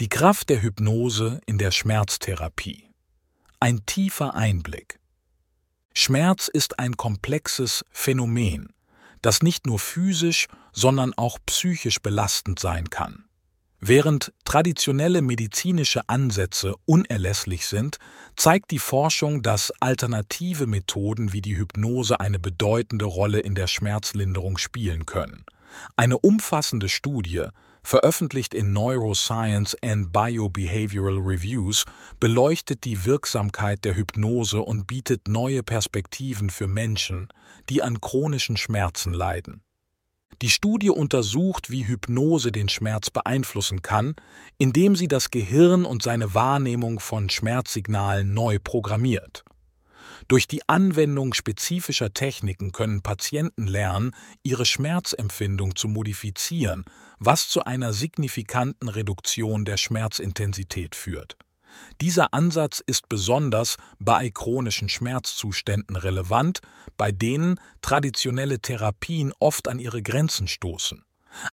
Die Kraft der Hypnose in der Schmerztherapie. Ein tiefer Einblick. Schmerz ist ein komplexes Phänomen, das nicht nur physisch, sondern auch psychisch belastend sein kann. Während traditionelle medizinische Ansätze unerlässlich sind, zeigt die Forschung, dass alternative Methoden wie die Hypnose eine bedeutende Rolle in der Schmerzlinderung spielen können. Eine umfassende Studie veröffentlicht in Neuroscience and Biobehavioral Reviews, beleuchtet die Wirksamkeit der Hypnose und bietet neue Perspektiven für Menschen, die an chronischen Schmerzen leiden. Die Studie untersucht, wie Hypnose den Schmerz beeinflussen kann, indem sie das Gehirn und seine Wahrnehmung von Schmerzsignalen neu programmiert. Durch die Anwendung spezifischer Techniken können Patienten lernen, ihre Schmerzempfindung zu modifizieren, was zu einer signifikanten Reduktion der Schmerzintensität führt. Dieser Ansatz ist besonders bei chronischen Schmerzzuständen relevant, bei denen traditionelle Therapien oft an ihre Grenzen stoßen.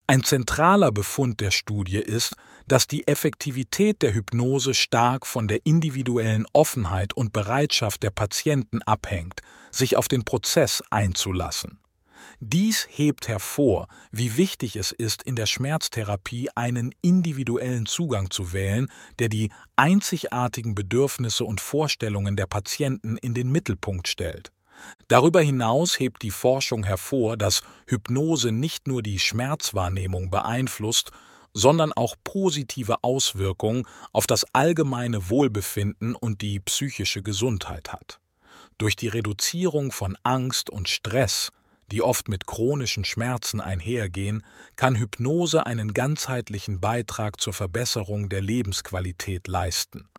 Ein zentraler Befund der Studie ist, dass die Effektivität der Hypnose stark von der individuellen Offenheit und Bereitschaft der Patienten abhängt, sich auf den Prozess einzulassen. Dies hebt hervor, wie wichtig es ist, in der Schmerztherapie einen individuellen Zugang zu wählen, der die einzigartigen Bedürfnisse und Vorstellungen der Patienten in den Mittelpunkt stellt. Darüber hinaus hebt die Forschung hervor, dass Hypnose nicht nur die Schmerzwahrnehmung beeinflusst, sondern auch positive Auswirkungen auf das allgemeine Wohlbefinden und die psychische Gesundheit hat. Durch die Reduzierung von Angst und Stress, die oft mit chronischen Schmerzen einhergehen, kann Hypnose einen ganzheitlichen Beitrag zur Verbesserung der Lebensqualität leisten.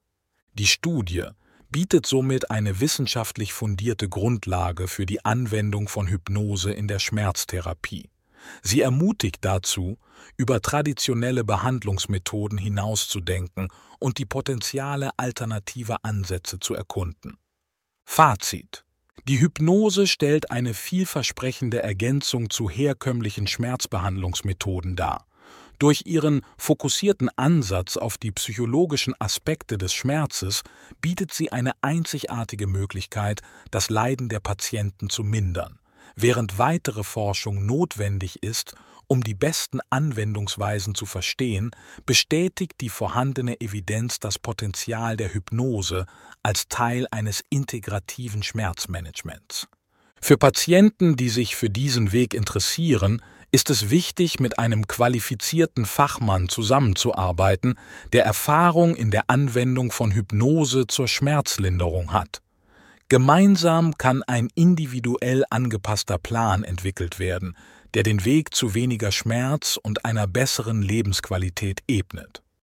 Die Studie bietet somit eine wissenschaftlich fundierte Grundlage für die Anwendung von Hypnose in der Schmerztherapie. Sie ermutigt dazu, über traditionelle Behandlungsmethoden hinauszudenken und die Potenziale alternativer Ansätze zu erkunden. Fazit Die Hypnose stellt eine vielversprechende Ergänzung zu herkömmlichen Schmerzbehandlungsmethoden dar. Durch ihren fokussierten Ansatz auf die psychologischen Aspekte des Schmerzes bietet sie eine einzigartige Möglichkeit, das Leiden der Patienten zu mindern, während weitere Forschung notwendig ist, um die besten Anwendungsweisen zu verstehen, bestätigt die vorhandene Evidenz das Potenzial der Hypnose als Teil eines integrativen Schmerzmanagements. Für Patienten, die sich für diesen Weg interessieren, ist es wichtig, mit einem qualifizierten Fachmann zusammenzuarbeiten, der Erfahrung in der Anwendung von Hypnose zur Schmerzlinderung hat. Gemeinsam kann ein individuell angepasster Plan entwickelt werden, der den Weg zu weniger Schmerz und einer besseren Lebensqualität ebnet.